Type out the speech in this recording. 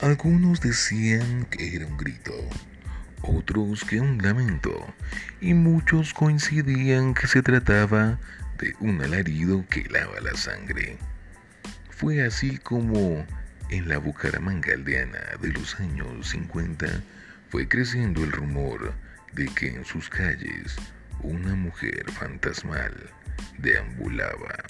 Algunos decían que era un grito, otros que un lamento, y muchos coincidían que se trataba de un alarido que lava la sangre. Fue así como en la Bucaramanga aldeana de los años 50 fue creciendo el rumor de que en sus calles una mujer fantasmal deambulaba.